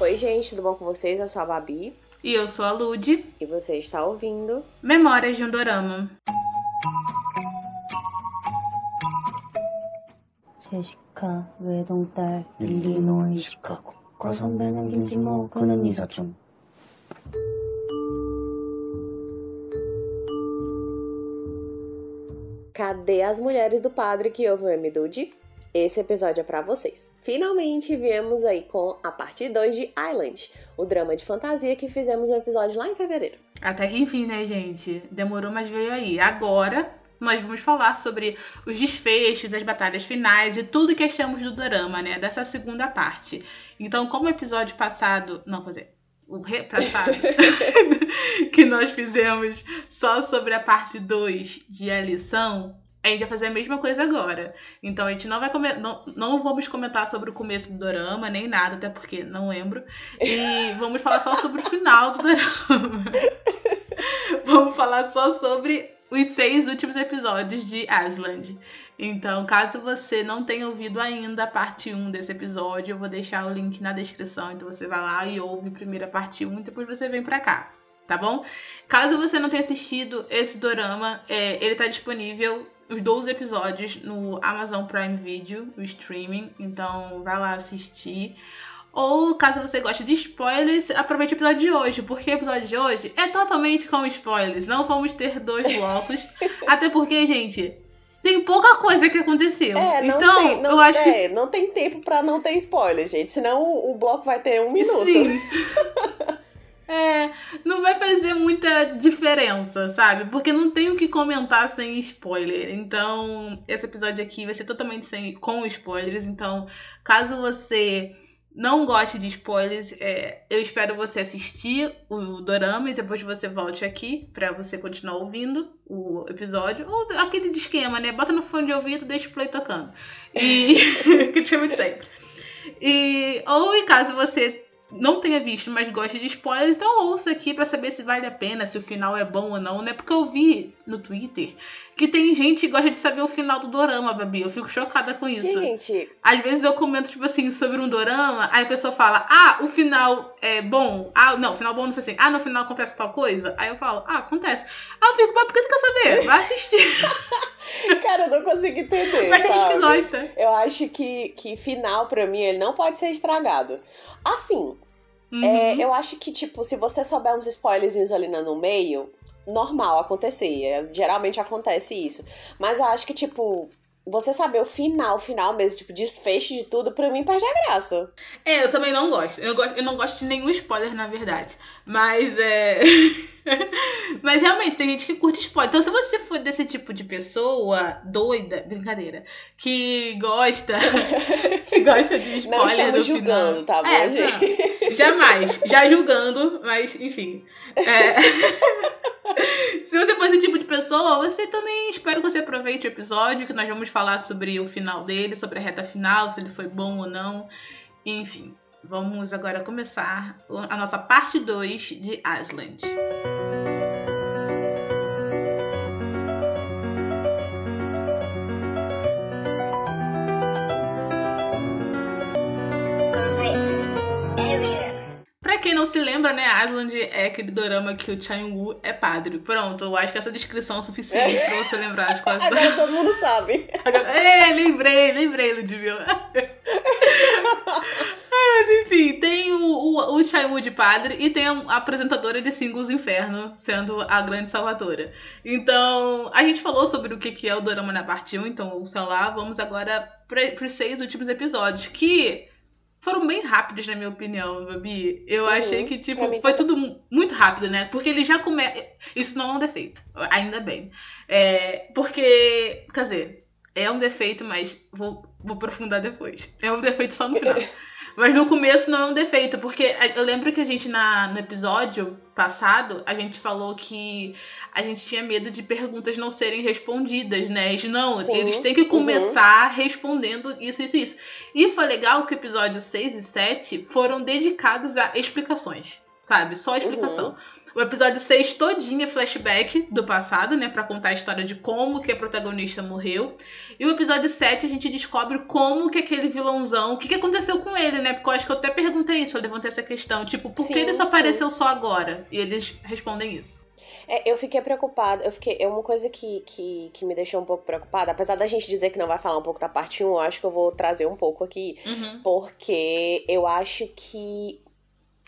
Oi, gente, tudo bom com vocês? Eu sou a Babi. E eu sou a Lud. E você está ouvindo Memórias de um Dorama. 제시카 외동딸 일리노이 시카고 과선배는 김치모 그는 이사촌 Cadê as mulheres do padre que ouvem o MDUD? Esse episódio é para vocês. Finalmente viemos aí com a parte 2 de Island, o drama de fantasia que fizemos no episódio lá em fevereiro. Até que enfim, né, gente? Demorou, mas veio aí. Agora nós vamos falar sobre os desfechos, as batalhas finais e tudo que achamos do drama, né? Dessa segunda parte. Então, como o episódio passado. Não, quer dizer, o repassado que nós fizemos só sobre a parte 2 de a lição, a gente vai fazer a mesma coisa agora. Então a gente não vai comer, não, não vamos comentar sobre o começo do dorama, nem nada, até porque não lembro. E vamos falar só sobre o final do dorama. vamos falar só sobre os seis últimos episódios de Asland. Então, caso você não tenha ouvido ainda a parte 1 desse episódio, eu vou deixar o link na descrição. Então você vai lá e ouve primeiro a parte 1 e depois você vem pra cá, tá bom? Caso você não tenha assistido esse dorama, é, ele tá disponível os 12 episódios no Amazon Prime Video, o streaming. Então vai lá assistir. Ou caso você goste de spoilers, aproveite o episódio de hoje, porque o episódio de hoje é totalmente com spoilers. Não vamos ter dois blocos. até porque, gente, tem pouca coisa que aconteceu. É, não então, tem, não, eu acho é, que. não tem tempo pra não ter spoiler, gente. Senão o bloco vai ter um minuto. Sim. É, não vai fazer muita diferença, sabe? Porque não tem o que comentar sem spoiler. Então, esse episódio aqui vai ser totalmente sem, com spoilers. Então, caso você não goste de spoilers, é, eu espero você assistir o dorama e depois você volte aqui para você continuar ouvindo o episódio. Ou aquele de esquema, né? Bota no fone de ouvido e deixa o play tocando. E. que te chama de sempre. E, ou em caso você não tenha visto, mas goste de spoilers, então ouça aqui para saber se vale a pena, se o final é bom ou não, né? Porque eu vi no Twitter que tem gente que gosta de saber o final do dorama, Babi. Eu fico chocada com isso. Gente, Às vezes eu comento, tipo assim, sobre um dorama, aí a pessoa fala, ah, o final é bom. Ah, não, o final bom não foi assim. Ah, no final acontece tal coisa. Aí eu falo, ah, acontece. Aí eu fico, mas por que tu quer saber? Vai assistir. cara, eu não consigo entender. mas tem gente que gosta. Eu acho que, que final, pra mim, ele não pode ser estragado. Assim, Uhum. é, eu acho que, tipo, se você souber uns spoilerzinhos ali no meio, normal acontecer. É, geralmente acontece isso. Mas eu acho que, tipo, você saber o final, final mesmo, tipo, desfecho de tudo, pra mim perde a graça. É, eu também não gosto. Eu, gosto. eu não gosto de nenhum spoiler, na verdade. Mas é. Mas realmente, tem gente que curte spoiler. Então, se você for desse tipo de pessoa doida, brincadeira, que gosta. que gosta de spoiler Não estamos do julgando, final. tá bom, é, gente? não. Jamais. Já julgando, mas enfim. É. Se você for esse tipo de pessoa, você também espero que você aproveite o episódio, que nós vamos falar sobre o final dele, sobre a reta final, se ele foi bom ou não. Enfim, vamos agora começar a nossa parte 2 de Asland. Não se lembra, né, Asland é aquele dorama que o Chan-woo é padre. Pronto, eu acho que essa descrição é suficiente pra você lembrar de quase Agora todo mundo sabe. É, lembrei, lembrei, Ludmilla. Mas enfim, tem o, o, o Chai de padre e tem a apresentadora de Singles Inferno, sendo a grande salvadora. Então, a gente falou sobre o que é o Dorama na parte 1, então ouçam lá. Vamos agora para os seis últimos episódios, que foram bem rápidos, na minha opinião, Babi. Eu Uhum, achei que, tipo, foi também. tudo mu- muito rápido, né? Porque ele já começa. Isso não é um defeito, ainda bem. É, porque, quer dizer, é um defeito, mas vou, vou aprofundar depois. É um defeito só no final. Mas no começo não é um defeito, porque eu lembro que a gente na, no episódio passado, a gente falou que a gente tinha medo de perguntas não serem respondidas, né? Eles, Não, Sim, eles têm que começar respondendo isso, isso, isso. E foi legal que o episódio 6 e 7 foram dedicados a explicações. Sabe? Só a explicação. Uhum. O episódio 6 todinho é flashback do passado, né? Pra contar a história de como que a protagonista morreu. E o episódio 7 a gente descobre como que aquele vilãozão... O que, que aconteceu com ele, né? Porque eu acho que eu até perguntei isso, eu levantei essa questão. Tipo, por sim, que ele só sim. apareceu só agora? E eles respondem isso. É, eu fiquei preocupada. Eu fiquei. É uma coisa que, que, que me deixou um pouco preocupada. Apesar da gente dizer que não vai falar um pouco da parte 1, eu acho que eu vou trazer um pouco aqui. Uhum. Porque eu acho que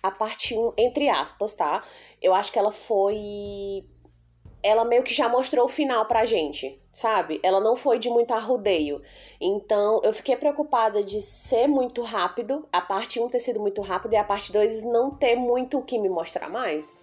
a parte 1, entre aspas, tá? Eu acho que ela foi. Ela meio que já mostrou o final pra gente, sabe? Ela não foi de muito arrudeio. Então, eu fiquei preocupada de ser muito rápido, a parte 1 ter sido muito rápida e a parte 2 não ter muito o que me mostrar mais.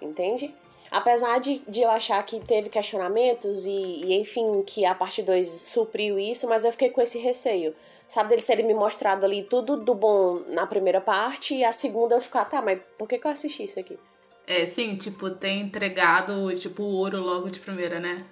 Entende? Apesar de, de eu achar que teve questionamentos e, e enfim, que a parte 2 supriu isso, mas eu fiquei com esse receio. Sabe, deles terem me mostrado ali tudo do bom na primeira parte e a segunda eu ficar, tá, mas por que, que eu assisti isso aqui? É, sim, tipo, ter entregado, tipo, o ouro logo de primeira, né?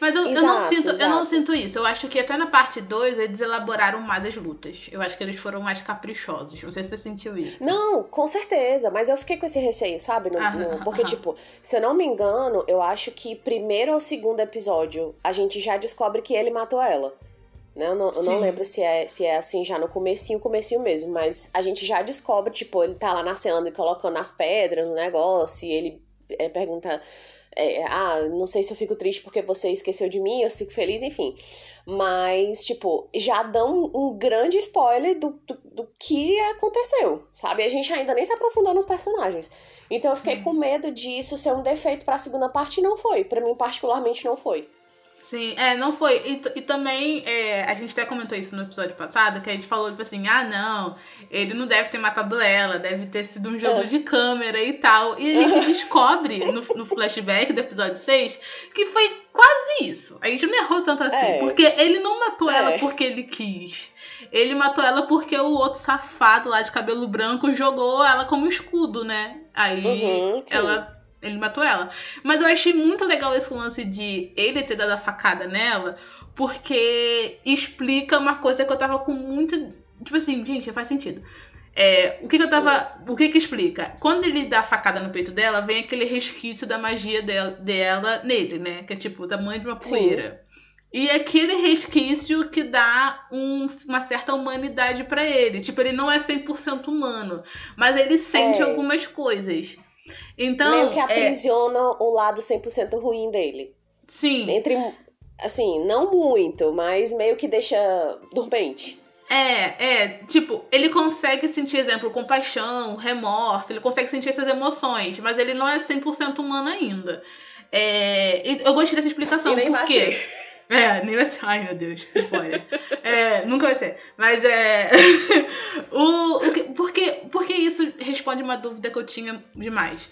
Mas eu, exato, eu, não sinto, eu não sinto isso. Eu acho que até na parte 2 eles elaboraram mais as lutas. Eu acho que eles foram mais caprichosos. Não sei se você sentiu isso. Não, com certeza. Mas eu fiquei com esse receio, sabe? No, no, porque, tipo, se eu não me engano, eu acho que primeiro ou segundo episódio a gente já descobre que ele matou ela. Né? Eu, não, eu não lembro se é, se é assim já no comecinho, comecinho mesmo. Mas a gente já descobre, tipo, ele tá lá nascendo e colocando as pedras no negócio. E ele é, pergunta é, ah, não sei se eu fico triste porque você esqueceu de mim, eu fico feliz, enfim. Mas, tipo, já dão um grande spoiler do, do, do que aconteceu, sabe? A gente ainda nem se aprofundou nos personagens. Então eu fiquei com medo disso ser um defeito para a segunda parte e não foi. para mim, particularmente, não foi. Sim, é, não foi. E, e também, é, a gente até comentou isso no episódio passado, que a gente falou, tipo assim, ah, não, ele não deve ter matado ela, deve ter sido um jogo é. de câmera e tal. E a gente descobre no, no, flashback do episódio 6 que foi quase isso. A gente não errou tanto assim, é. porque ele não matou ela é. porque ele quis. Ele matou ela porque o outro safado lá de cabelo branco jogou ela como escudo, né? Aí uhum, ela ele matou ela. Mas eu achei muito legal esse lance de ele ter dado a facada nela, porque explica uma coisa que eu tava com muita. Tipo assim, gente, faz sentido. É, o que, que, eu tava. O que que explica? Quando ele dá a facada no peito dela, vem aquele resquício da magia dela, dela nele, né? Que é tipo o tamanho de uma poeira. Sim. E aquele resquício que dá um, uma certa humanidade para ele. Tipo, ele não é 100% humano, mas ele sente é. algumas coisas. Então, Meio que é aprisiona é... o lado 100% ruim dele. Sim. Entre, assim, não muito, mas meio que deixa dormente. É, é, tipo, ele consegue sentir, exemplo, compaixão, remorso, ele consegue sentir essas emoções, mas ele não é 100% humano ainda. É, eu gostei dessa explicação, e nem por quê? É, nem vai ser. Ai, meu Deus, spoiler. é, nunca vai ser. Mas é. o, o que, porque, porque isso responde uma dúvida que eu tinha demais.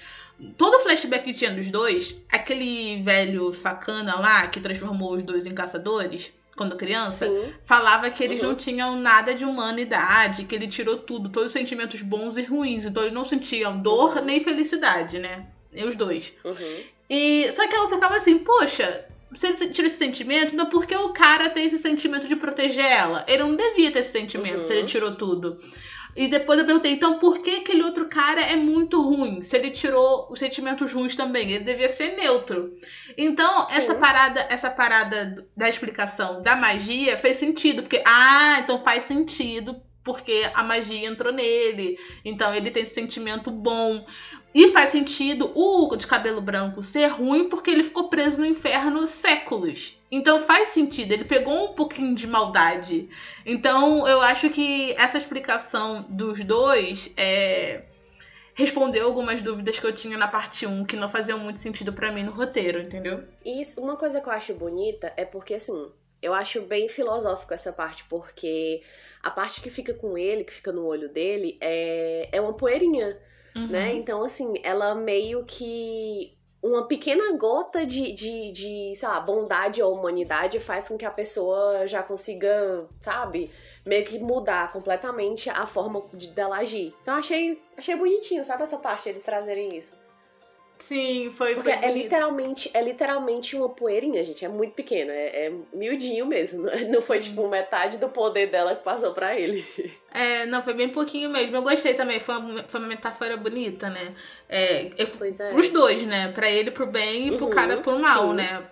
Todo flashback que tinha dos dois, aquele velho sacana lá que transformou os dois em caçadores, quando criança, Sim. falava que eles uhum. não tinham nada de humanidade, que ele tirou tudo, todos os sentimentos bons e ruins. Então eles não sentiam dor uhum. nem felicidade, né? E os dois. Uhum. E só que eu ficava assim, poxa, se ele tira esse sentimento, então por que o cara tem esse sentimento de proteger ela? Ele não devia ter esse sentimento uhum. se ele uhum. tirou tudo. E depois eu perguntei, então por que aquele outro cara é muito ruim? Se ele tirou os sentimentos ruins também, ele devia ser neutro. Então, Sim. essa parada, essa parada da explicação da magia fez sentido, porque ah, então faz sentido porque a magia entrou nele. Então ele tem esse sentimento bom. E faz sentido o de cabelo branco ser ruim porque ele ficou preso no inferno séculos. Então faz sentido, ele pegou um pouquinho de maldade. Então eu acho que essa explicação dos dois é, respondeu algumas dúvidas que eu tinha na parte 1 que não faziam muito sentido para mim no roteiro, entendeu? Isso, uma coisa que eu acho bonita é porque assim, eu acho bem filosófico essa parte, porque a parte que fica com ele, que fica no olho dele, é, é uma poeirinha, uhum. né? Então, assim, ela meio que. Uma pequena gota de, de, de, sei lá, bondade ou humanidade faz com que a pessoa já consiga, sabe, meio que mudar completamente a forma de, dela agir. Então, achei, achei bonitinho, sabe, essa parte, eles trazerem isso. Sim, foi. Porque foi é literalmente, é literalmente uma poeirinha, gente. É muito pequena. É, é miudinho mesmo. Não, foi, tipo, metade do poder dela que passou pra ele. É, não, foi bem pouquinho mesmo. Eu gostei também, foi uma, foi uma metáfora bonita, né? É, eu- Pois é. Pros dois, né? Pra ele pro bem e pro Uhum, cara pro mal, sim. né?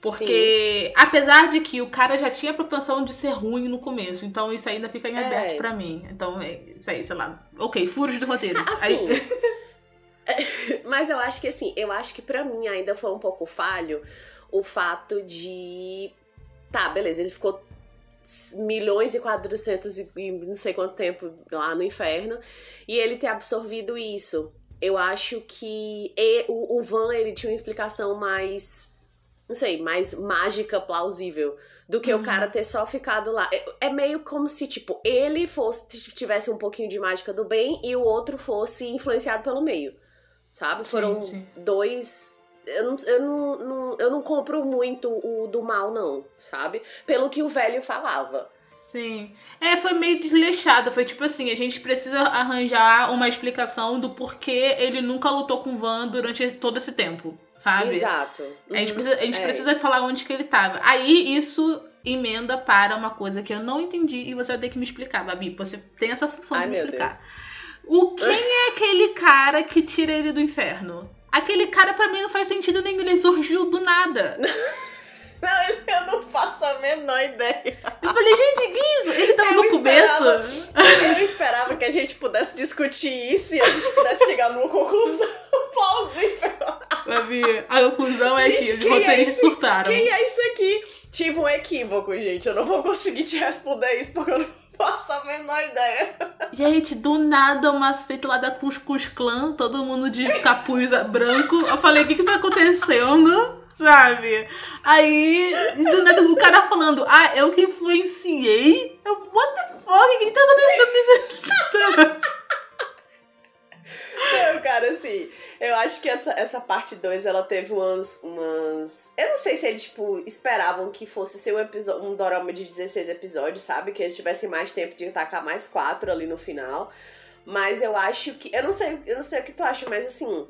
Porque, apesar de que o cara já tinha a propensão de ser ruim no começo, então isso ainda fica em É. aberto pra mim. Então, é isso aí, sei lá. Ok, furos de roteiro. Assim. Aí- Mas eu acho que assim, eu acho que pra mim ainda foi um pouco falho o fato de. Tá, beleza, ele ficou milhões e quatrocentos e não sei quanto tempo lá no inferno e ele ter absorvido isso. Eu acho que e- o, o Van ele tinha uma explicação mais, não sei, mais mágica, plausível do que o cara ter só ficado lá. É, é meio como se, tipo, ele fosse tivesse um pouquinho de mágica do bem e o outro fosse influenciado pelo meio. Sabe? Foram sim. dois. Eu não, eu, não, eu não compro muito o do mal, não, sabe? Pelo que o velho falava. Sim. É, foi meio desleixado. Foi tipo assim, a gente precisa arranjar uma explicação do porquê ele nunca lutou com o Van durante todo esse tempo, sabe? Exato. A gente, Uhum. precisa, a gente É. precisa falar onde que ele tava. Aí isso emenda para uma coisa que eu não entendi e você vai ter que me explicar, Babi. Você tem essa função Ai, de me meu explicar. Deus. O quem é aquele cara que tira ele do inferno? Aquele cara pra mim não faz sentido nenhum, ele surgiu do nada. Não, eu não faço a menor ideia. Eu falei, gente, que isso? Ele tava Eu no esperava. começo. Eu esperava que a gente pudesse discutir isso e a gente pudesse chegar numa conclusão plausível. Babi, a conclusão é que Gente, os quem é roteiristas esse- surtaram. Quem é isso aqui? Tive um equívoco, gente. Eu não vou conseguir te responder isso porque eu não faço a menor ideia. Gente, do nada uma seita lá da Cus Cus Clã, todo mundo de capuz branco. Eu falei, o que que tá acontecendo? Sabe? Aí, do nada o cara falando, ah, eu que influenciei? Eu, what the fuck? O que que tá acontecendo Não, cara, assim, eu acho que essa, essa parte 2, ela teve umas, umas... Eu não sei se eles, tipo, esperavam que fosse ser um, episo- um dorama de 16 episódios, sabe? Que eles tivessem mais tempo de tacar mais quatro ali no final. Mas eu acho que... Eu não sei, eu não sei o que tu acha, mas assim...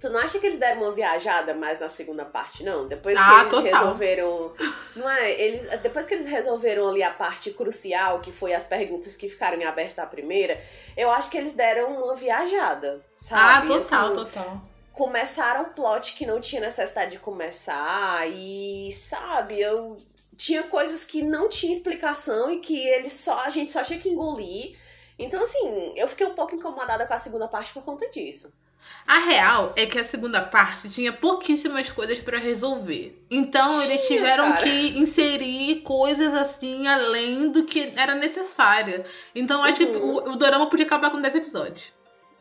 Tu não acha que eles deram uma viajada mais na segunda parte, não? Depois que Ah, eles total. resolveram. Não é? Eles, depois que eles resolveram ali a parte crucial, que foi as perguntas que ficaram em da primeira, eu acho que eles deram uma viajada, Ah, sabe? total, Assim, total. começaram um plot que não tinha necessidade de começar e, sabe, eu tinha coisas que não tinha explicação e que eles só a gente só tinha que engolir. Então, assim, eu fiquei um pouco incomodada com a segunda parte por conta disso. A real é que a segunda parte tinha pouquíssimas coisas pra resolver. Então eles Tinha, tiveram cara. que inserir coisas assim além do que era necessário. Então acho que Uhum. o, o Dorama podia acabar com 10 episódios.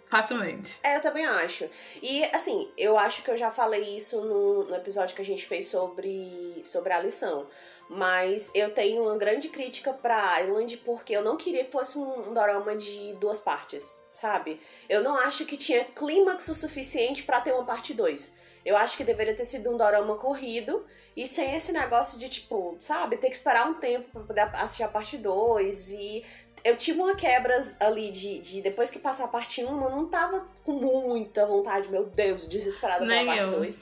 Facilmente. É, eu também acho. E, assim, eu acho que eu já falei isso no, no episódio que a gente fez sobre, sobre a lição. Mas eu tenho uma grande crítica pra Island porque eu não queria que fosse um, dorama de duas partes, sabe? Eu não acho que tinha clímax o suficiente pra ter uma parte 2. Eu acho que deveria ter sido um dorama corrido e sem esse negócio de, tipo, sabe, ter que esperar um tempo pra poder assistir a parte 2 e eu tive uma quebras ali de, de depois que passar a parte 1, eu não tava com muita vontade, meu Deus, desesperada pela Nem parte eu. 2.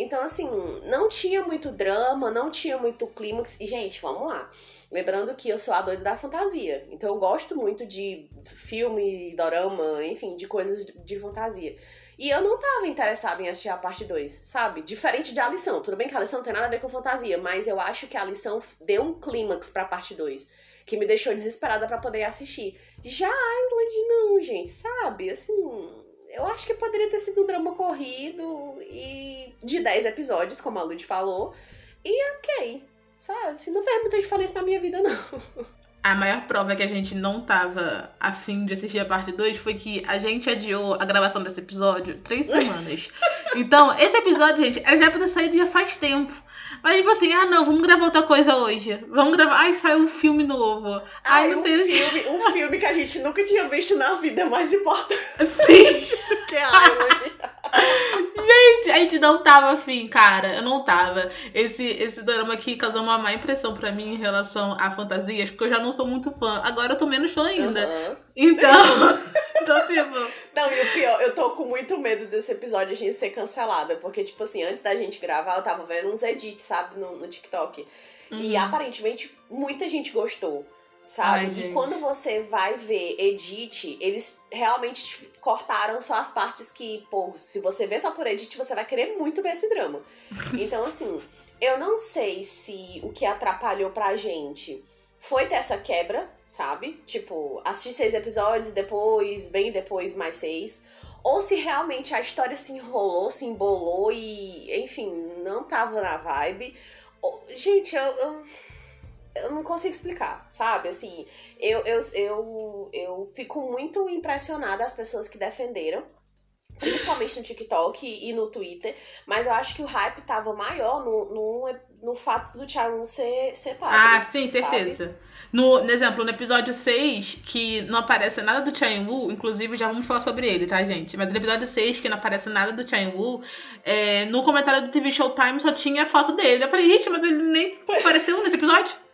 Então, assim, não tinha muito drama, não tinha muito clímax. E, gente, vamos lá. Lembrando que eu sou a doida da fantasia. Então, eu gosto muito de filme, dorama, enfim, de coisas de- fantasia. E eu não tava interessada em assistir a parte 2, sabe? Diferente de A Lição. Tudo bem que a lição não tem nada a ver com fantasia, mas eu acho que a lição deu um clímax pra parte 2. Que me deixou desesperada pra poder assistir. Já a Island não, gente, sabe? Assim, eu acho que poderia ter sido um drama corrido e de 10 episódios, como a Lud falou. E ok, sabe? Assim, não fez muita diferença na minha vida, não. A maior prova que a gente não tava afim de assistir a parte 2 foi que a gente adiou a gravação desse episódio três semanas. Então, esse episódio, gente, era já pra ter saído já faz tempo. Mas, tipo assim, ah, não, vamos gravar outra coisa hoje. Vamos gravar. Ai, saiu um filme novo. Ai, Ai, não um sei filme, um filme que a gente nunca tinha visto na vida mais importante Sim. do que a Island. Gente, a gente não tava afim, cara. Eu não tava. Esse, esse drama aqui causou uma má impressão pra mim em relação a fantasias, porque eu já não sou muito fã. Agora eu tô menos fã ainda. Aham. Então. Então, tipo. Não, e o pior, eu tô com muito medo desse episódio a gente ser cancelada. Porque, tipo assim, antes da gente gravar, eu tava vendo uns edits, sabe, no, no TikTok. E Uhum. aparentemente muita gente gostou. Sabe? Ai, e gente. quando você vai ver edit, eles realmente te- cortaram só as partes que, pô, se você vê só por edit, você vai querer muito ver esse drama. Então, assim, eu não sei se o que atrapalhou pra gente foi ter essa quebra, sabe? Tipo, assistir seis episódios e depois, bem depois, mais seis. Ou se realmente a história se enrolou, se embolou e, enfim, não tava na vibe. Gente, eu, eu, eu não consigo explicar, sabe? Assim, eu, eu, eu, eu fico muito impressionada as pessoas que defenderam. Principalmente no TikTok e no Twitter. Mas eu acho que o hype tava maior no, no, no fato do Thiago ser, ser padre. Ah, sim, sabe? certeza. No, no exemplo, no episódio 6, que não aparece nada do Chain Wu, inclusive já vamos falar sobre ele, tá, gente? Mas no episódio 6, que não aparece nada do Chain Wu, é, no comentário do TV Showtime só tinha a foto dele. Eu falei, gente, mas ele nem apareceu nesse episódio?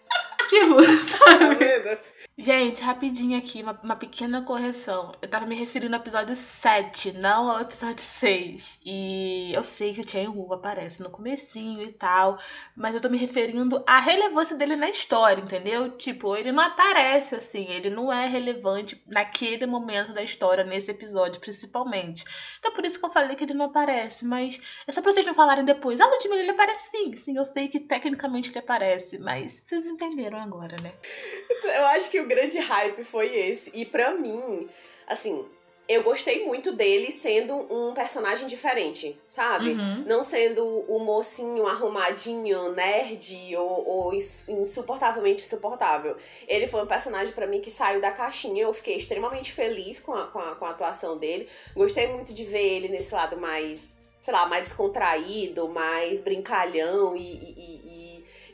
Tipo, Tá sabe? Gente, rapidinho aqui, uma, uma pequena correção. Eu tava me referindo ao episódio 7, não ao episódio 6. E eu sei que o Chen Wu aparece no comecinho e tal, mas eu tô me referindo à relevância dele na história, entendeu? Tipo, ele não aparece assim, ele não é relevante naquele momento da história, nesse episódio, principalmente. Então por isso que eu falei que ele não aparece, mas é só pra vocês não falarem depois. Ah, Ludmilla, ele aparece sim. Sim, eu sei que tecnicamente ele aparece, mas vocês entenderam agora, né? Eu acho que o grande hype foi esse. E pra mim, assim, eu gostei muito dele sendo um personagem diferente, sabe? Uhum. Não sendo o mocinho arrumadinho, nerd ou, ou ins- insuportavelmente insuportável. Ele foi um personagem pra mim que saiu da caixinha. Eu fiquei extremamente feliz com a, com, a, com a atuação dele. Gostei muito de ver ele nesse lado mais, sei lá, mais descontraído, mais brincalhão e, e- e-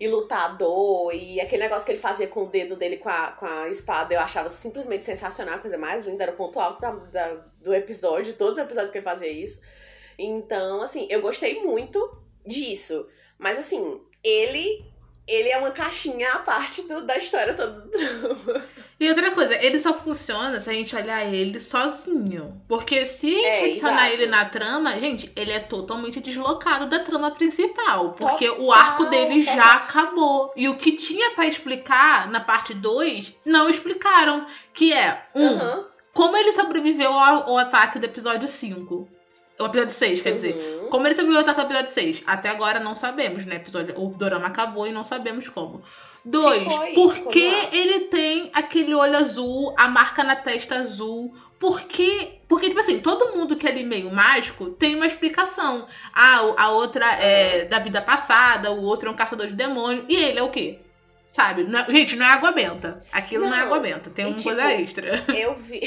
e- lutador. E aquele negócio que ele fazia com o dedo dele com a, com a espada, eu achava simplesmente sensacional, a coisa mais linda. Era o ponto alto da- da- do episódio, todos os episódios que ele fazia isso. Então, assim, eu gostei muito disso. Mas assim, ele. Ele é uma caixinha à parte do- da história toda do drama. E outra coisa, ele só funciona se a gente olhar ele sozinho. Porque se a gente É, adicionar exato. ele na trama, gente, ele é totalmente deslocado da trama principal. Porque o Total, arco dele total. já acabou. E o que tinha pra explicar na parte 2, não explicaram. Que é, um, Aham. como ele sobreviveu ao, ao ataque do episódio 5. O episódio 6, quer dizer. Como ele sobreviveu ataque do episódio 6? Até agora não sabemos, né? Episódio, o dorama acabou e não sabemos como. Dois, Ficou por que ele tem aquele olho azul, a marca na testa azul? Por que. Porque, tipo assim, todo mundo que é ali meio mágico tem uma explicação. Ah, o- a outra é da vida passada, o outro é um caçador de demônio. E ele é o quê? Sabe? Não é- gente, não é água benta. Aquilo não, é Não. água benta. Tem E, uma tipo, coisa extra. Eu vi.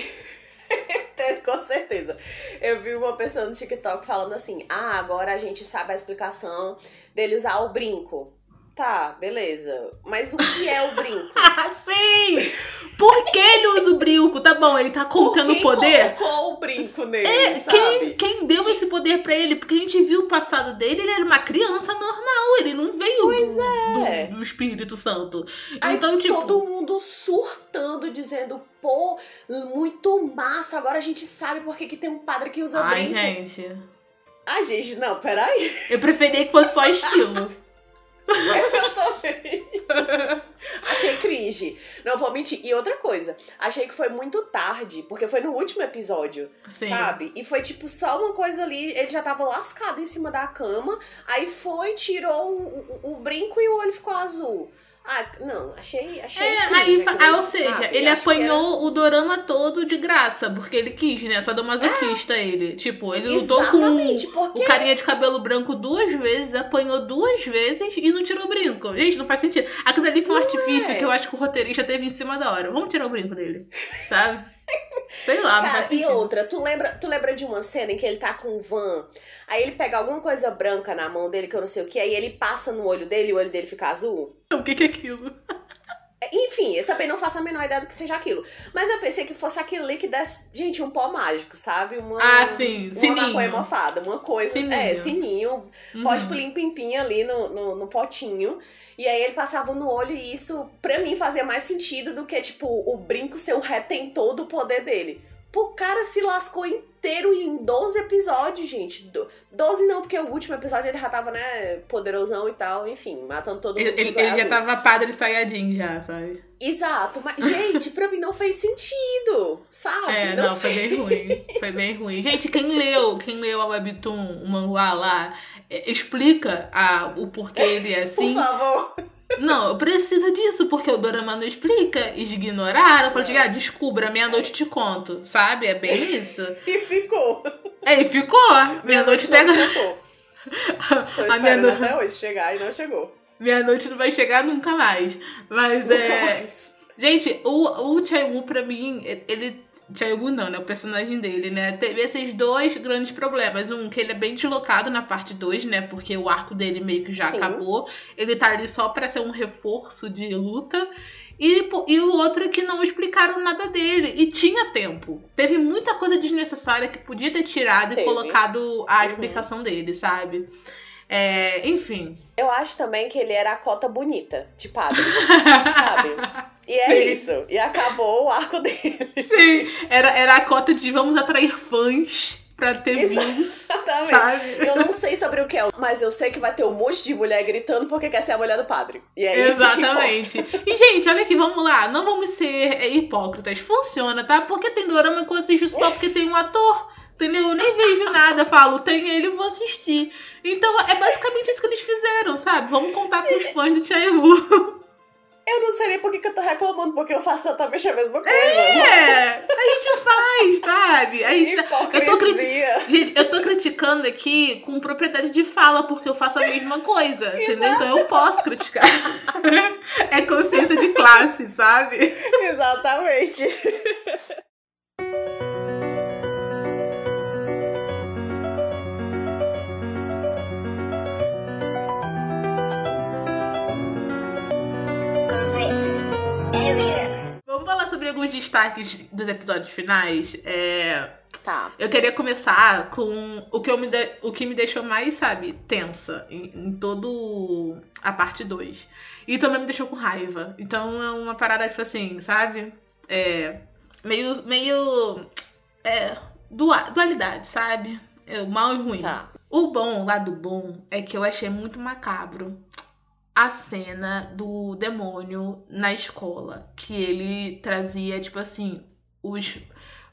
Com certeza. Eu vi uma pessoa no TikTok falando assim: ah, agora a gente sabe a explicação dele usar o brinco. Tá, beleza. Mas o que é o brinco? Sim! Por que ele usa o brinco? Tá bom, ele tá contando quem poder? colocou o brinco nele, É, sabe? quem, quem deu esse poder pra ele? Porque a gente viu o passado dele, ele era uma criança normal, ele não veio Pois do, é. do, do Espírito Santo. Aí então, tipo. todo mundo surtando, dizendo, pô, muito massa, agora a gente sabe por que, que tem um padre que usa Ai, brinco. gente. Ai, gente, não, peraí. Eu preferia que fosse só estilo. Eu também. achei cringe. Não vou mentir. E outra coisa, achei que foi muito tarde, porque foi no último episódio, Sim. sabe? E foi tipo só uma coisa ali, ele já tava lascado em cima da cama, aí foi, tirou o, o- o brinco e o olho ficou azul. Ah, não, achei, achei É, cringe aí, ah, ou seja, sabe? ele que era- apanhou o dorama todo de graça, porque ele quis, né? Sadomasoquista ele. Tipo, ele lutou com Exatamente, o porque carinha de cabelo branco duas vezes, apanhou duas vezes e não tirou o brinco. Gente, não faz sentido. Aquilo ali foi um artifício é. que eu acho que o roteirista teve em cima da hora. Vamos tirar o brinco dele, sabe? Sei lá, não Cara, faz e outra, tu lembra, tu lembra de uma cena em que ele tá com um van, aí ele pega alguma coisa branca na mão dele, que eu não sei o que, aí ele passa no olho dele e o olho dele fica azul? O que, que é aquilo? Enfim, eu também não faço a menor ideia do que seja aquilo. Mas eu pensei que fosse aquilo ali que desse, gente, um pó mágico, sabe? Uma, Ah, sim, uma sininho. maconha mofada, uma coisa. Sininho. É, sininho, Uhum. pode plim pim pim ali no, no, no potinho. E aí ele passava no olho e isso, pra mim, fazia mais sentido do que, tipo, o brinco ser o retentor do poder dele. O cara se lascou inteiro em 12 episódios, gente. 12 não, porque o último episódio ele já tava, né, poderosão e tal, enfim, matando todo mundo. Ele, ele, ele já tava padre Sayajin já, sabe? Exato, mas, gente, pra mim não fez sentido, sabe? É, não, não foi bem ruim. Foi bem ruim. Gente, quem leu, quem leu a Webtoon, o manhua lá, é, explica a, o porquê ele é assim. Por favor. Não, eu preciso disso, porque o Dorama não explica. Ignoraram. Falei, assim, ah, descubra, meia-noite te conto. Sabe? É bem isso. e ficou. É, e ficou. Meia-noite pega. Tô a minha noite até hoje chegar e não chegou. Meia-noite não vai chegar nunca mais. Mas nunca é. Mais. Gente, o, o Chai pra mim, ele Jaegu não, né? O personagem dele, né? Teve esses dois grandes problemas. Um, que ele é bem deslocado na parte 2, né? Porque o arco dele meio que já Sim. acabou. Ele tá ali só pra ser um reforço de luta. E, e o outro é que não explicaram nada dele. E tinha tempo. Teve muita coisa desnecessária que podia ter tirado Teve. e colocado a uhum. explicação dele, sabe? É, enfim. Eu acho também que ele era a cota bonita de padre, sabe? E é Sim. isso. E acabou o arco dele. Sim, era, era a cota de vamos atrair fãs pra ter views. Exatamente. Eu não sei sobre o que é, mas eu sei que vai ter um monte de mulher gritando porque quer ser a mulher do padre. E é Exatamente. isso E, gente, olha aqui, vamos lá. Não vamos ser hipócritas. Funciona, tá? Porque tem dorama que eu assisto só porque tem um ator. Entendeu? Eu nem vejo nada, falo, tem ele, vou assistir. Então é basicamente isso que eles fizeram, sabe? Vamos contar com os fãs do Chaewu. Eu não sei nem por que, que eu tô reclamando, porque eu faço exatamente a mesma coisa. É, a gente faz, sabe? A gente tá- eu tô criti... Gente, eu tô criticando aqui com propriedade de fala, porque eu faço a mesma coisa, entendeu? Então eu posso criticar. é consciência de classe, sabe? Exatamente. Alguns destaques dos episódios finais. É... Tá. Eu queria começar com o que, eu me de... o que me deixou mais, sabe, tensa em, em todo a parte 2. E também me deixou com raiva. Então é uma parada, tipo assim, sabe? É. Meio. meio. É. Dualidade, sabe? É, o mal e o ruim. Tá. O bom, o lado bom, é que eu achei muito macabro a cena do demônio na escola, que ele trazia, tipo assim, os,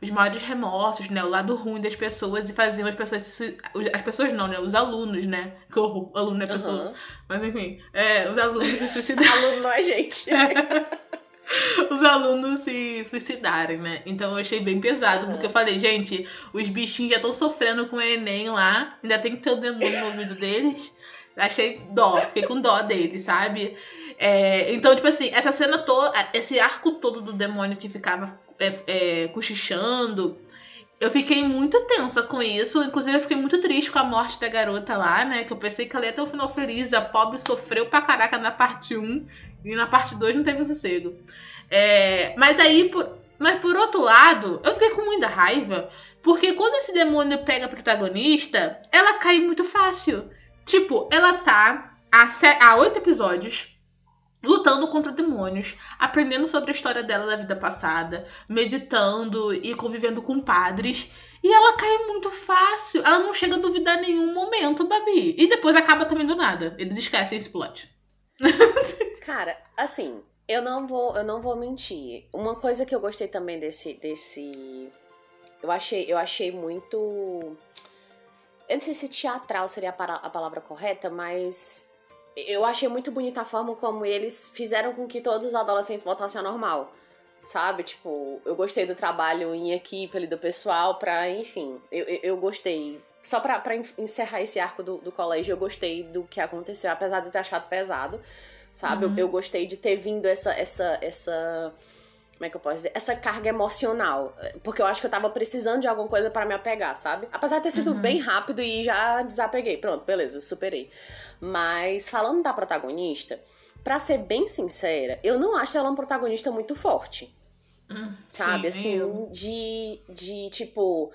os maiores remorsos, né? O lado ruim das pessoas e fazia as pessoas se, As pessoas não, né? Os alunos, né? Que o aluno é pessoa. Uhum. Mas enfim, é, os alunos se suicidarem. Aluno não é gente. os alunos se suicidarem, né? Então eu achei bem pesado, uhum. porque eu falei, gente, os bichinhos já estão sofrendo com o Enem lá, ainda tem que ter o demônio no ouvido deles. Achei dó, fiquei com dó dele, sabe? É, então, tipo assim, essa cena toda, esse arco todo do demônio que ficava é, é, cochichando, eu fiquei muito tensa com isso. Inclusive, eu fiquei muito triste com a morte da garota lá, né? Que eu pensei que ela ia ter um final feliz. A pobre sofreu pra caraca na parte 1 e na parte 2 não teve sossego. É, mas aí, por, mas por outro lado, eu fiquei com muita raiva. Porque quando esse demônio pega a protagonista, ela cai muito fácil. Tipo, ela tá há, oito episódios lutando contra demônios, aprendendo sobre a história dela da vida passada, meditando e convivendo com padres. E ela cai muito fácil. Ela não chega a duvidar em nenhum momento, Babi. E depois acaba também do nada. Eles esquecem esse plot. Cara, assim, eu não vou, eu não vou mentir. Uma coisa que eu gostei também desse desse eu achei, eu achei muito eu não sei se teatral seria a palavra correta, mas eu achei muito bonita a forma como eles fizeram com que todos os adolescentes voltassem ao normal. Sabe? Tipo, eu gostei do trabalho em equipe ali do pessoal pra, enfim, eu, eu, eu gostei. Só pra, pra encerrar esse arco do, do colégio, eu gostei do que aconteceu, apesar de ter achado pesado, sabe? Uhum. Eu, eu gostei de ter vindo essa, essa, essa como é que eu posso dizer? Essa carga emocional. Porque eu acho que eu tava precisando de alguma coisa para me apegar, sabe? Apesar de ter sido uhum. bem rápido e já desapeguei. Pronto, beleza, superei. Mas falando da protagonista, para ser bem sincera, eu não acho ela uma protagonista muito forte. Hum, sabe? Sim, assim, eu... de, de tipo.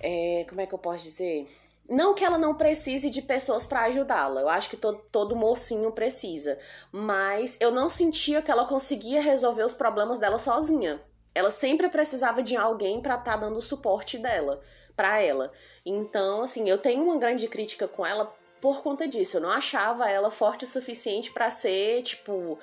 É, como é que eu posso dizer? Não que ela não precise de pessoas para ajudá-la, eu acho que todo, todo mocinho precisa, mas eu não sentia que ela conseguia resolver os problemas dela sozinha, ela sempre precisava de alguém para estar tá dando o suporte dela, para ela. Então, assim, eu tenho uma grande crítica com ela por conta disso. Eu não achava ela forte o suficiente para ser, tipo,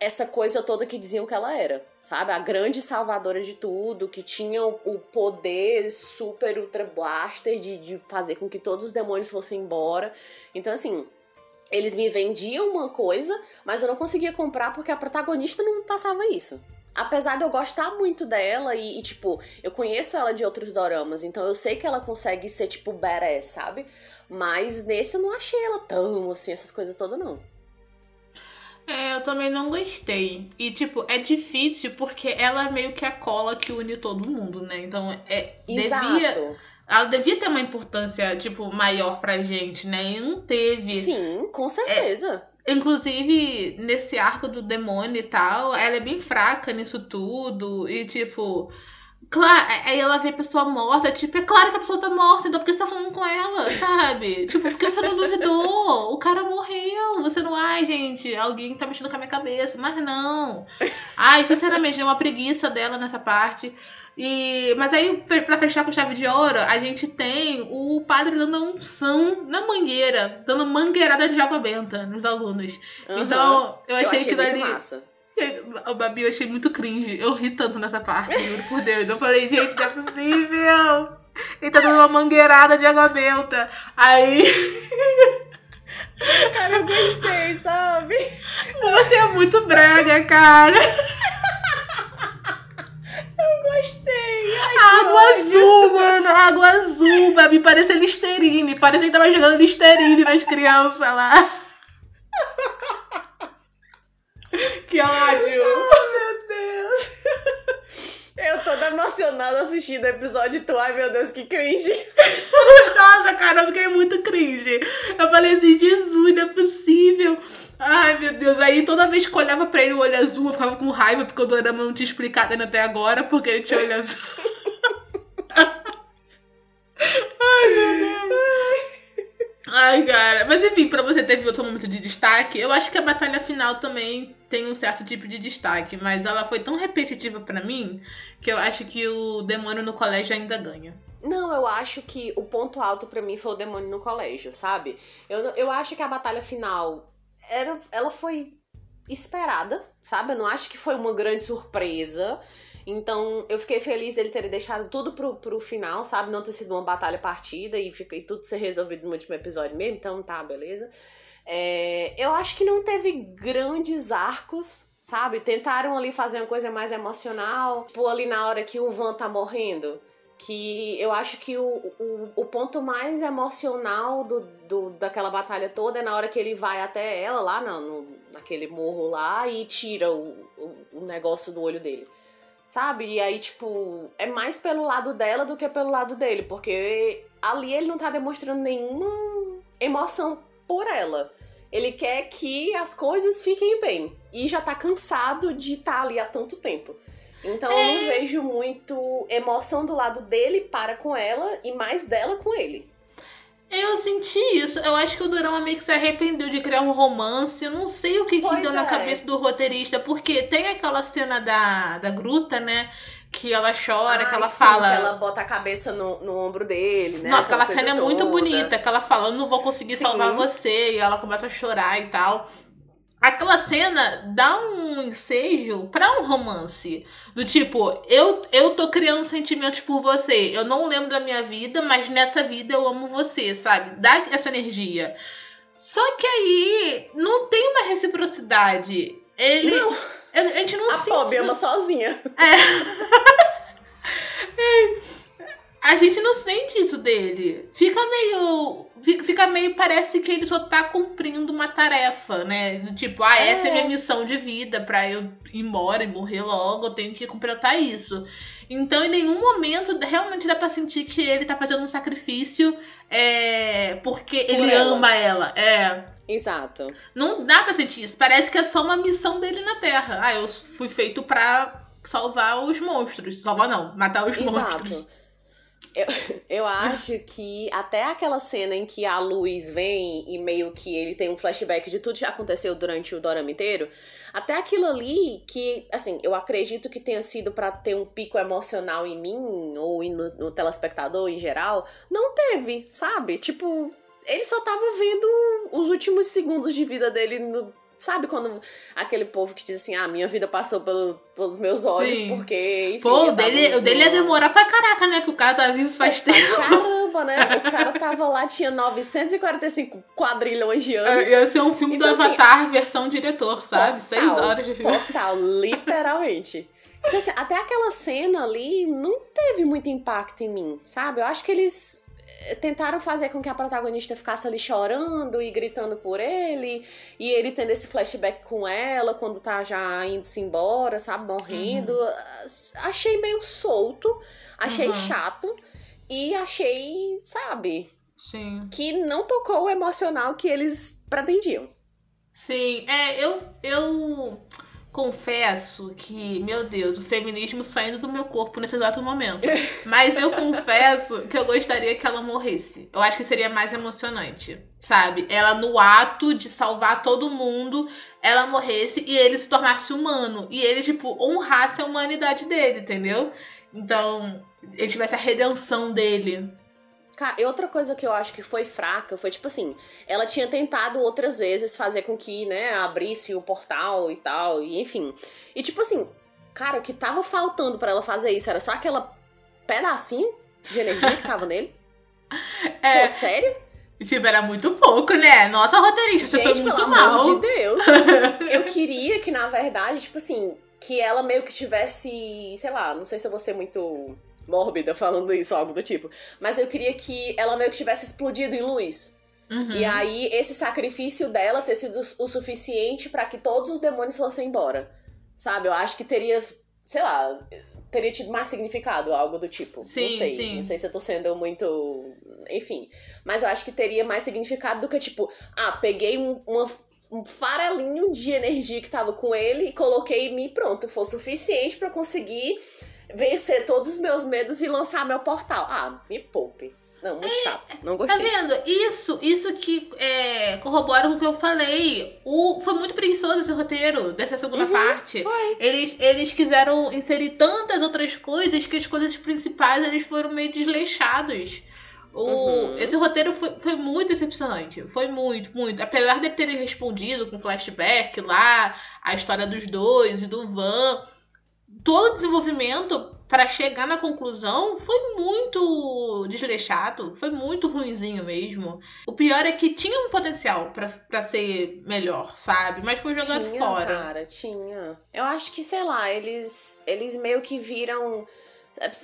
essa coisa toda que diziam que ela era, sabe? A grande salvadora de tudo, que tinha o, poder super ultra blaster de, de fazer com que todos os demônios fossem embora. Então, assim, eles me vendiam uma coisa, mas eu não conseguia comprar porque a protagonista não passava isso. Apesar de eu gostar muito dela e, e, tipo, eu conheço ela de outros doramas, então eu sei que ela consegue ser, tipo, badass, sabe? Mas nesse eu não achei ela tão, assim, essas coisas todas, não. É, eu também não gostei. E, tipo, é difícil porque ela é meio que a cola que une todo mundo, né? Então, é. Exato. Devia, ela devia ter uma importância, tipo, maior pra gente, né? E não teve. Sim, com certeza. É, inclusive, nesse arco do demônio e tal, ela é bem fraca nisso tudo. E, tipo. Claro, aí ela vê a pessoa morta, tipo, é claro que a pessoa tá morta, então por que você tá falando com ela, sabe? tipo, por que você não duvidou? O cara morreu. Você não, ai, gente, alguém tá mexendo com a minha cabeça. Mas não. Ai, sinceramente, é uma preguiça dela nessa parte. E, mas aí, para fechar com chave de ouro, a gente tem o padre dando unção na mangueira, dando mangueirada de água benta nos alunos. Uhum. Então, eu achei, eu achei que dali. Massa. O Babi eu achei muito cringe. Eu ri tanto nessa parte, juro por Deus. Eu falei, gente, não é possível. Ele tá dando uma mangueirada de água benta. Aí. Cara, eu gostei, sabe? Você é muito brega, cara. Eu gostei. Ai, água azul, mano. Água azul, Babi. Parece Listerine. Parece que tava jogando Listerine nas crianças lá. Que ódio! Oh, meu Deus! Eu toda emocionada assistindo o episódio tu. Ai, meu Deus, que cringe! Nossa, cara, eu fiquei muito cringe. Eu falei assim, Jesus, não é possível. Ai, meu Deus. Aí toda vez que eu olhava pra ele o olho azul, eu ficava com raiva, porque o Dorama não tinha explicado ainda até agora, porque ele tinha olho azul. Ai, cara. Mas enfim, pra você ter outro momento de destaque, eu acho que a batalha final também tem um certo tipo de destaque, mas ela foi tão repetitiva para mim que eu acho que o demônio no colégio ainda ganha. Não, eu acho que o ponto alto para mim foi o demônio no colégio, sabe? Eu, eu acho que a batalha final era, ela foi esperada, sabe? Eu não acho que foi uma grande surpresa. Então, eu fiquei feliz dele ter deixado tudo pro, pro final, sabe? Não ter sido uma batalha partida e, fica, e tudo ser resolvido no último episódio mesmo. Então, tá, beleza. É, eu acho que não teve grandes arcos, sabe? Tentaram ali fazer uma coisa mais emocional. Tipo, ali na hora que o Van tá morrendo. Que eu acho que o, o, o ponto mais emocional do, do, daquela batalha toda é na hora que ele vai até ela lá no, no naquele morro lá e tira o, o, o negócio do olho dele sabe? E aí, tipo, é mais pelo lado dela do que pelo lado dele, porque ali ele não tá demonstrando nenhuma emoção por ela. Ele quer que as coisas fiquem bem. E já tá cansado de estar tá ali há tanto tempo. Então é... eu não é. vejo muito emoção do lado dele para com ela e mais dela com ele. Eu acho que o Durão meio que se arrependeu de criar um romance. Eu não sei o que, que deu é. na cabeça do roteirista, porque tem aquela cena da, da gruta, né? Que ela chora, Ai, que ela sim, fala. Que ela bota a cabeça no, no ombro dele, né? Nossa, aquela cena toda. é muito bonita, que ela fala, eu não vou conseguir sim. salvar você, e ela começa a chorar e tal aquela cena dá um ensejo para um romance. Do tipo, eu, eu tô criando sentimentos por você. Eu não lembro da minha vida, mas nessa vida eu amo você, sabe? Dá essa energia. Só que aí não tem uma reciprocidade. Ele. Não. A gente não a sente. A pobre ama sozinha. É. a gente não sente isso dele. Fica meio. Fica meio. Parece que ele só tá cumprindo uma tarefa, né? Tipo, ah, essa é, é minha missão de vida. Pra eu ir embora e morrer logo, eu tenho que completar isso. Então, em nenhum momento realmente dá pra sentir que ele tá fazendo um sacrifício é, porque Por ele ela. ama ela. É. Exato. Não dá pra sentir isso. Parece que é só uma missão dele na Terra. Ah, eu fui feito pra salvar os monstros. Salvar não, matar os Exato. monstros. Eu, eu acho que até aquela cena em que a luz vem e meio que ele tem um flashback de tudo que aconteceu durante o dorama inteiro, até aquilo ali que, assim, eu acredito que tenha sido para ter um pico emocional em mim ou no, no telespectador em geral, não teve, sabe? Tipo, ele só tava vendo os últimos segundos de vida dele no, Sabe quando aquele povo que diz assim, ah, minha vida passou pelo, pelos meus olhos, Sim. porque. Enfim, Pô, o dele, o dele ia demorar pra caraca, né? Que o cara tá vivo faz tempo. Caramba, né? O cara tava lá, tinha 945 quadrilhões de anos. É, ia ser um filme então, do assim, Avatar, versão diretor, sabe? Total, Seis horas de filme. Total, literalmente. Então, assim, até aquela cena ali não teve muito impacto em mim, sabe? Eu acho que eles tentaram fazer com que a protagonista ficasse ali chorando e gritando por ele, e ele tendo esse flashback com ela quando tá já indo-se embora, sabe, morrendo. Uhum. Achei meio solto, achei uhum. chato e achei, sabe, Sim. que não tocou o emocional que eles pretendiam. Sim, é, eu eu confesso que, meu Deus, o feminismo saindo do meu corpo nesse exato momento. Mas eu confesso que eu gostaria que ela morresse. Eu acho que seria mais emocionante, sabe? Ela no ato de salvar todo mundo, ela morresse e ele se tornasse humano. E ele, tipo, honrasse a humanidade dele, entendeu? Então, ele tivesse a redenção dele. Cara, e outra coisa que eu acho que foi fraca foi, tipo assim, ela tinha tentado outras vezes fazer com que, né, abrisse o portal e tal, e enfim. E tipo assim, cara, o que tava faltando para ela fazer isso era só aquela pedacinho de energia que tava nele? É. Pô, sério? Tipo, era muito pouco, né? Nossa, roteirista, Gente, você foi muito pelo mal. amor de Deus. eu queria que, na verdade, tipo assim, que ela meio que tivesse, sei lá, não sei se eu vou ser muito mórbida falando isso, algo do tipo. Mas eu queria que ela meio que tivesse explodido em luz. Uhum. E aí, esse sacrifício dela ter sido o suficiente para que todos os demônios fossem embora. Sabe? Eu acho que teria, sei lá, teria tido mais significado, algo do tipo. Sim, não sei. Sim. Não sei se eu tô sendo muito. Enfim. Mas eu acho que teria mais significado do que, tipo, ah, peguei um, uma, um farelinho de energia que tava com ele e coloquei em mim pronto. Foi suficiente para conseguir vencer todos os meus medos e lançar meu portal. Ah, me poupe. Não, muito é, chato. Não gostei. Tá vendo? Isso, isso que é, corrobora com o que eu falei. O, foi muito preguiçoso esse roteiro dessa segunda uhum, parte. Foi. Eles, eles quiseram inserir tantas outras coisas que as coisas principais eles foram meio desleixados. O, uhum. Esse roteiro foi, foi muito decepcionante. Foi muito, muito. Apesar de terem respondido com flashback lá, a história dos dois e do Van todo o desenvolvimento para chegar na conclusão foi muito desleixado, foi muito ruinzinho mesmo. O pior é que tinha um potencial para ser melhor, sabe? Mas foi jogado tinha, fora. Cara, tinha. Eu acho que, sei lá, eles eles meio que viram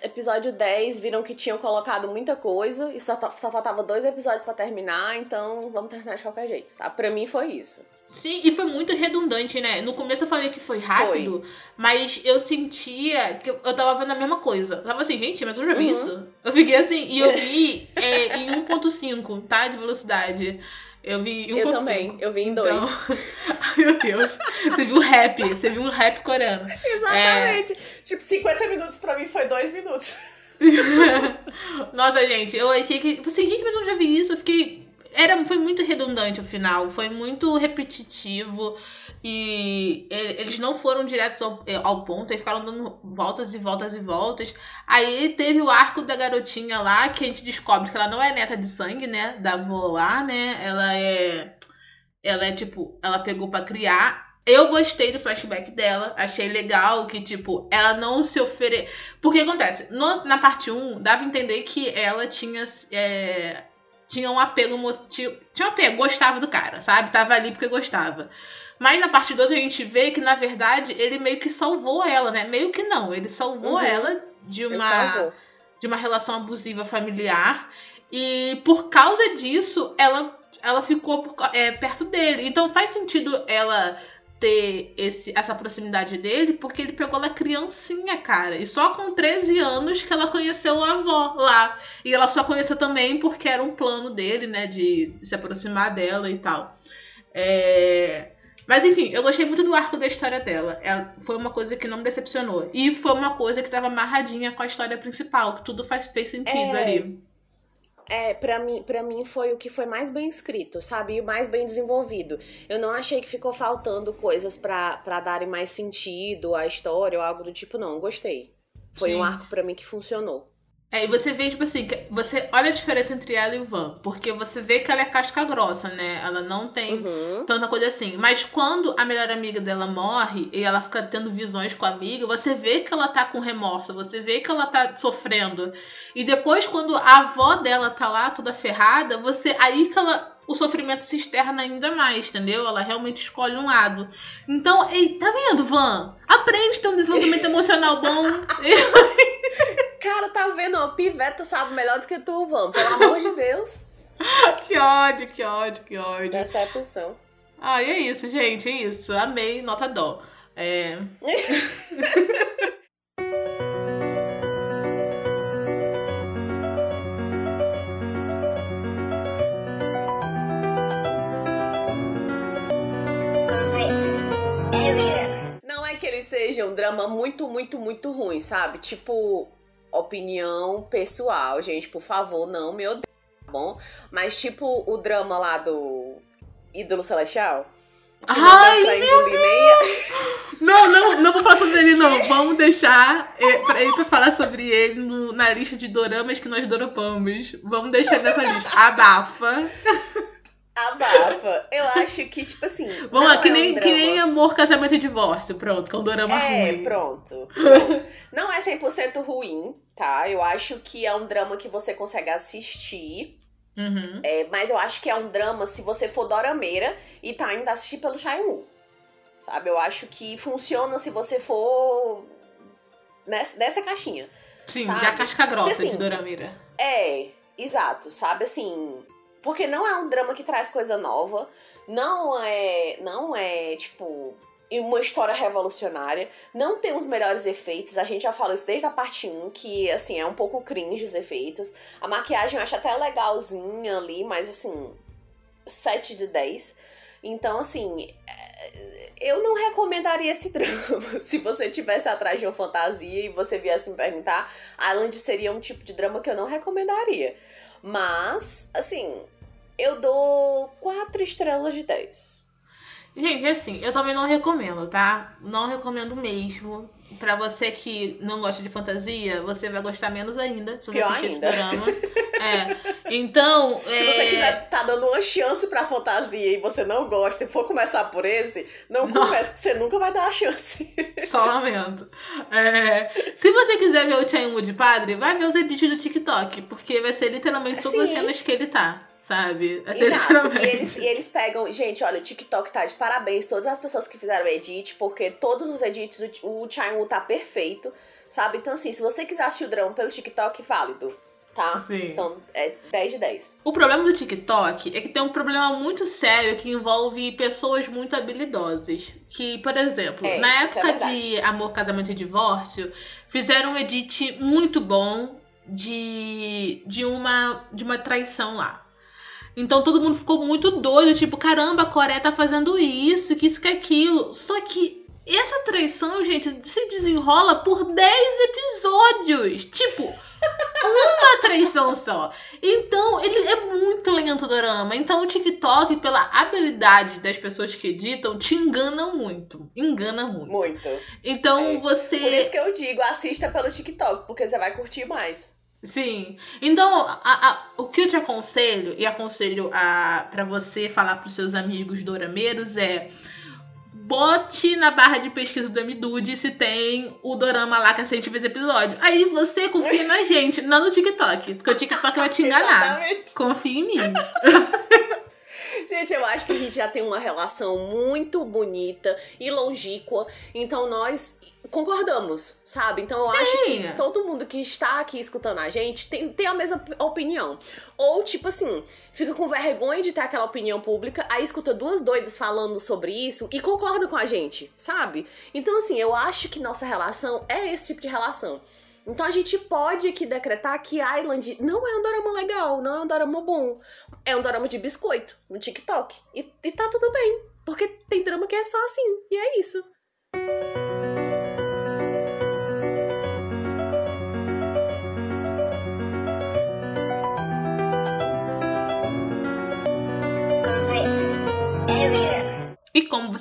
episódio 10 viram que tinham colocado muita coisa e só, só faltava dois episódios para terminar, então vamos terminar de qualquer jeito, tá? Pra mim foi isso. Sim, e foi muito redundante, né? No começo eu falei que foi rápido, foi. mas eu sentia que eu tava vendo a mesma coisa. Eu tava assim, gente, mas eu já vi uhum. isso. Eu fiquei assim, e eu vi é, em 1.5, tá? De velocidade. Eu vi em 1.5. Eu também, eu vi em 2. Então... Ai, meu Deus. Você viu rap, você viu um rap coreano. Exatamente. É... Tipo, 50 minutos pra mim foi 2 minutos. Nossa, gente, eu achei que. Assim, gente, mas eu já vi isso. Eu fiquei era, foi muito redundante o final, foi muito repetitivo e eles não foram diretos ao, ao ponto, eles ficaram dando voltas e voltas e voltas. Aí teve o arco da garotinha lá, que a gente descobre que ela não é neta de sangue, né? Da avó lá, né? Ela é. Ela é tipo, ela pegou para criar. Eu gostei do flashback dela, achei legal que, tipo, ela não se ofere. Porque acontece, no, na parte 1, dava a entender que ela tinha. É, tinha um apelo, tinha, tinha um apelo, gostava do cara, sabe? Tava ali porque gostava. Mas na parte 2 a gente vê que, na verdade, ele meio que salvou ela, né? Meio que não, ele salvou uhum. ela de uma, de uma relação abusiva familiar. E por causa disso, ela, ela ficou é, perto dele. Então faz sentido ela ter esse, essa proximidade dele, porque ele pegou ela criancinha, cara. E só com 13 anos que ela conheceu a avó lá. E ela só conheceu também porque era um plano dele, né, de se aproximar dela e tal. É... Mas enfim, eu gostei muito do arco da história dela. Ela, foi uma coisa que não me decepcionou. E foi uma coisa que tava amarradinha com a história principal, que tudo faz, fez sentido É. ali. É, pra mim, pra mim foi o que foi mais bem escrito, sabe? E o mais bem desenvolvido. Eu não achei que ficou faltando coisas pra, pra darem mais sentido à história ou algo do tipo, não. Gostei. Foi Sim. um arco pra mim que funcionou. É, e você vê, tipo assim, você olha a diferença entre ela e o Van, porque você vê que ela é casca grossa, né? Ela não tem Uhum. tanta coisa assim. Mas quando a melhor amiga dela morre e ela fica tendo visões com a amiga, você vê que ela tá com remorso, você vê que ela tá sofrendo. E depois, quando a avó dela tá lá toda ferrada, você. Aí que ela. O sofrimento se externa ainda mais, entendeu? Ela realmente escolhe um lado. Então, ei, tá vendo, Van? Aprende a ter um desenvolvimento emocional bom. Cara, tá vendo? A piveta sabe melhor do que tu, Van. Pelo amor de Deus. que ódio, que ódio, que ódio. Decepção. Ah, e é isso, gente, é isso. Amei, nota dó. É... drama muito, muito, muito ruim, sabe? Tipo, opinião pessoal, gente, por favor, não me odeiem, tá bom? Mas tipo o drama lá do Ídolo Celestial. Que Ai, não deu pra engolir nem... Não, não, não vou falar sobre ele, não. Vamos deixar é, pra, ele pra falar sobre ele no- na lista de doramas que nós doropamos. Vamos deixar nessa lista. Abafa. Abafa. Eu acho que, tipo assim. Vamos lá, que é um nem, que nem amor, casamento e divórcio. Pronto, é um dorama É, ruim. pronto. pronto. Não é 100% ruim, tá? Eu acho que é um drama que você consegue assistir. Uhum. É, mas eu acho que é um drama se você for dorameira e tá indo assistir pelo Shaiwu. Sabe? Eu acho que funciona se você for nessa, nessa caixinha. Sim, Sabe? já casca grossa Porque, assim, de dorameira. É, exato, sabe assim, porque não é um drama que traz coisa nova, não é, não é tipo uma história revolucionária, não tem os melhores efeitos, a gente já falou isso desde a parte 1, que assim, é um pouco cringe os efeitos. A maquiagem eu acho até legalzinha ali, mas assim, 7 de 10. Então, assim, é, eu não recomendaria esse drama. Se você tivesse atrás de uma fantasia e você viesse me perguntar, Island seria um tipo de drama que eu não recomendaria. Mas, assim, eu dou 4 estrelas de 10. Gente, assim, eu também não recomendo, tá? Não recomendo mesmo. Pra você que não gosta de fantasia, você vai gostar menos ainda se você Pior assistir ainda. É. Então, Se você é... quiser tá dando uma chance pra fantasia e você não gosta e for começar por esse, não comece, porque você nunca vai dar a chance. Só lamento. É, Se você quiser ver o Chainwood de padre, vai ver os edits do TikTok, porque vai ser literalmente todas as Sim. cenas que ele tá, sabe? Exato. E eles, e eles pegam. Gente, olha, o TikTok tá de parabéns, todas as pessoas que fizeram o edit, porque todos os edits, o, o tá perfeito, sabe? Então, assim, se você quiser assistir o drama pelo TikTok, válido, tá? Sim. Então, é 10 de 10. O problema do TikTok é que tem um problema muito sério que envolve pessoas muito habilidosas. Que, por exemplo, É, na é época de Amor, Casamento e Divórcio, fizeram um edit muito bom de, de, uma, de uma traição lá. Então todo mundo ficou muito doido, tipo, caramba, a Coreia tá fazendo isso, que isso, que aquilo. Só que essa traição, gente, se desenrola por 10 episódios. Tipo, uma traição só. Então, ele é muito lento o dorama. Então, o TikTok, pela habilidade das pessoas que editam, te engana muito. Engana muito. Muito. Então, É. você. Por isso que eu digo, assista pelo TikTok, porque você vai curtir mais. Sim. Então, a- a- o que eu te aconselho, e aconselho a, pra você falar pros seus amigos dorameiros, é. Bote na barra de pesquisa do MDude se tem o dorama lá que a gente fez episódio. Aí você confia na gente, não no TikTok. Porque o TikTok vai te enganar. Confia em mim. Gente, eu acho que a gente já tem uma relação muito bonita e longínqua, então nós concordamos, sabe? Então eu acho Sim. que todo mundo que está aqui escutando a gente tem, tem a mesma op- opinião. Ou, tipo assim, fica com vergonha de ter aquela opinião pública, aí escuta duas doidas falando sobre isso e concorda com a gente, sabe? Então, assim, eu acho que nossa relação é esse tipo de relação. Então a gente pode aqui decretar que Island não é um dorama legal, não é um dorama bom. É um dorama de biscoito no TikTok. E, e tá tudo bem, Porque tem drama que é só assim, e é isso.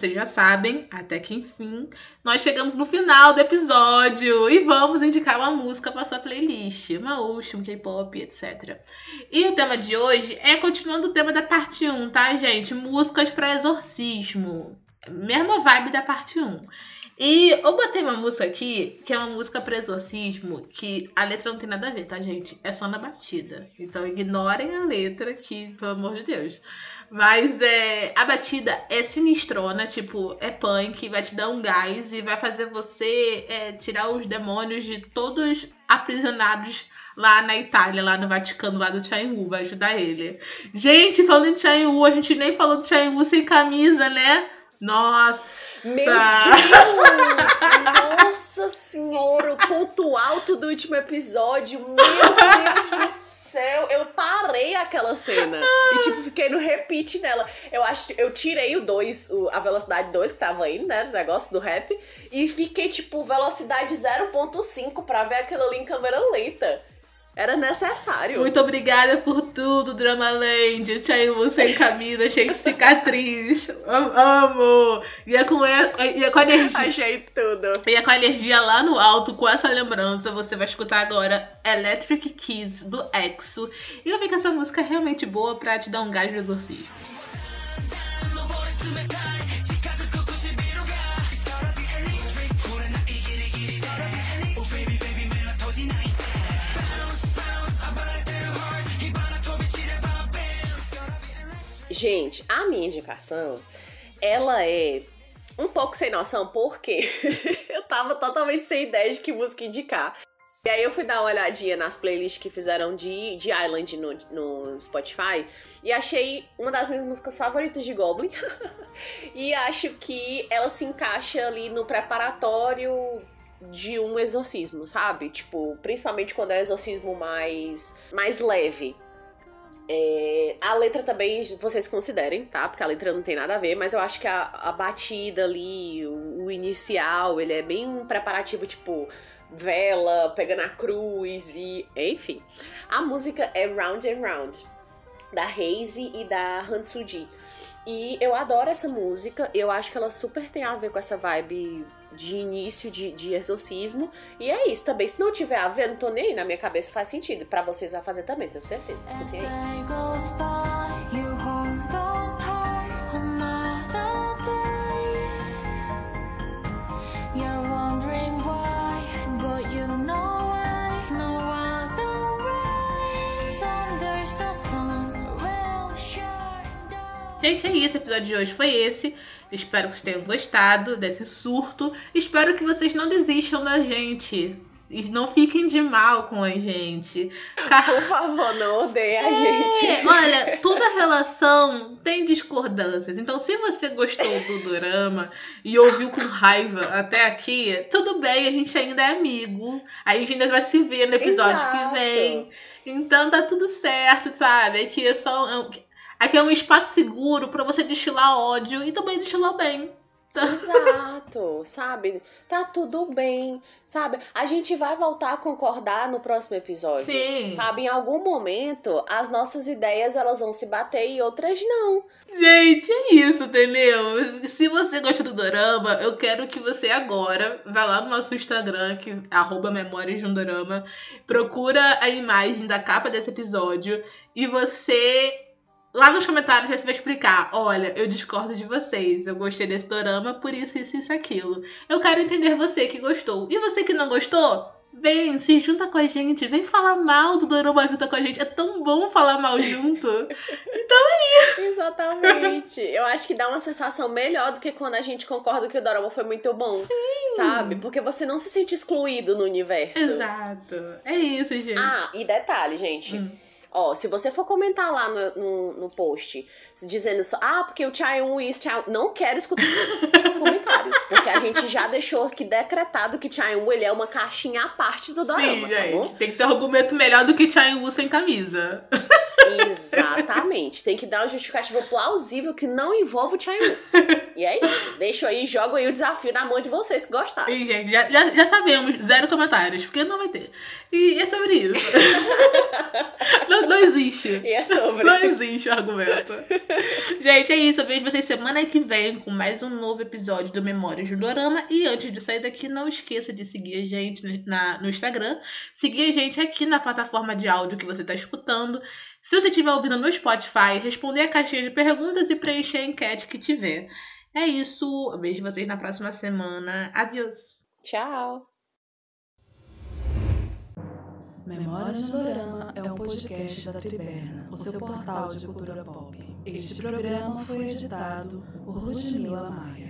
Vocês já sabem, até que enfim, nós chegamos no final do episódio e vamos indicar uma música para sua playlist, uma Ocean, K-pop, etc. E o tema de hoje é continuando o tema da parte 1, tá, gente? Músicas para exorcismo. Mesma vibe da parte 1. E eu botei uma música aqui, que é uma música para exorcismo, que a letra não tem nada a ver, tá, gente? É só na batida. Então ignorem a letra aqui, pelo amor de Deus. Mas é, a batida é sinistrona, tipo, é punk, vai te dar um gás e vai fazer você é, tirar os demônios de todos aprisionados lá na Itália, lá no Vaticano, lá do Chain vai ajudar ele. Gente, falando em Chain a gente nem falou do Chain sem camisa, né? Nossa! Meu Deus! Nossa senhora, o ponto alto do último episódio. Meu Deus do céu! Eu parei aquela cena. E, tipo, fiquei no repeat nela. Eu acho eu tirei o 2, a velocidade 2 que tava indo, né? Do negócio do rap. E fiquei, tipo, velocidade 0.5 pra ver aquilo ali em câmera lenta. Era necessário. Muito obrigada por tudo, Drama Land. Eu te amo sem camisa, cheio de cicatriz. Amo! Ia com, ia com energia. Achei tudo. Ia com a energia lá no alto, com essa lembrança. Você vai escutar agora Electric Kids do EXO. E eu vi que essa música é realmente boa pra te dar um gás no exorcismo. Gente, a minha indicação, ela é um pouco sem noção, porque eu tava totalmente sem ideia de que música indicar. E aí eu fui dar uma olhadinha nas playlists que fizeram de, de Island no, no Spotify e achei uma das minhas músicas favoritas de Goblin. e acho que ela se encaixa ali no preparatório de um exorcismo, sabe? Tipo, principalmente quando é um exorcismo mais, mais leve. É, a letra também vocês considerem, tá? Porque a letra não tem nada a ver, mas eu acho que a, a batida ali, o, o, inicial, ele é bem um preparativo, tipo, vela, pegando a cruz e. Enfim. A música é Round and Round, da Haze e da Hansuji. E eu adoro essa música, eu acho que ela super tem a ver com essa vibe de início de, de exorcismo. E é isso também. Se não tiver a ver, não tô nem aí, na minha cabeça faz sentido. para vocês vai fazer também, tenho certeza. Escutem aí. Gente, é isso. O episódio de hoje foi esse. Espero que vocês tenham gostado desse surto. Espero que vocês não desistam da gente. E não fiquem de mal com a gente. Por favor, não odeiem a é, gente. Olha, toda relação tem discordâncias. Então, se você gostou do drama e ouviu com raiva até aqui, tudo bem, a gente ainda é amigo. A gente ainda vai se ver no episódio Exato. que vem. Então tá tudo certo, sabe? Aqui é só. Aqui é um espaço seguro para você destilar ódio e também destilar bem. Exato, sabe? Tá tudo bem, sabe? A gente vai voltar a concordar no próximo episódio. Sim. Sabe? Em algum momento, as nossas ideias elas vão se bater e outras não. Gente, é isso, entendeu? Se você gosta do Dorama, eu quero que você agora vá lá no nosso Instagram, que é arroba Memórias de um Dorama, procura a imagem da capa desse episódio e você Lá nos comentários você vai explicar: olha, eu discordo de vocês, eu gostei desse dorama por isso, isso, isso, aquilo. Eu quero entender você que gostou. E você que não gostou? Vem, se junta com a gente, vem falar mal do dorama junto com a gente. É tão bom falar mal junto. então é isso. Exatamente. Eu acho que dá uma sensação melhor do que quando a gente concorda que o dorama foi muito bom. Sim. Sabe? Porque você não se sente excluído no universo. Exato. É isso, gente. Ah, e detalhe, gente. Hum Ó, se você for comentar lá no, no, no post, dizendo só, ah, porque o Chaeyoung isso, Chaeyoung... Não quero escutar comentários, porque a gente já deixou aqui decretado que Chaeyoung, ele é uma caixinha à parte do dorama, Sim, tá gente, tem que ter argumento melhor do que Chaeyoung sem camisa. Exatamente. Tem que dar uma justificativa plausível que não envolve o Chaeyoung. E é isso. Deixo aí, jogo aí o desafio na mão de vocês que gostaram. E, gente, já, já, já sabemos, zero comentários, porque não vai ter. E é sobre isso. não, não existe. E é sobre. Não existe o argumento. gente, é isso. Eu vejo vocês semana que vem com mais um novo episódio do Memórias do Dorama. E antes de sair daqui, não esqueça de seguir a gente na, no Instagram. Seguir a gente aqui na plataforma de áudio que você está escutando. Se você estiver ouvindo no Spotify, responder a caixinha de perguntas e preencher a enquete que tiver. É isso. Eu vejo vocês na próxima semana. Adiós. Tchau. Memórias do Dorama é um podcast da Triberna, o seu portal de cultura pop. Este programa foi editado por Ludmila Maia.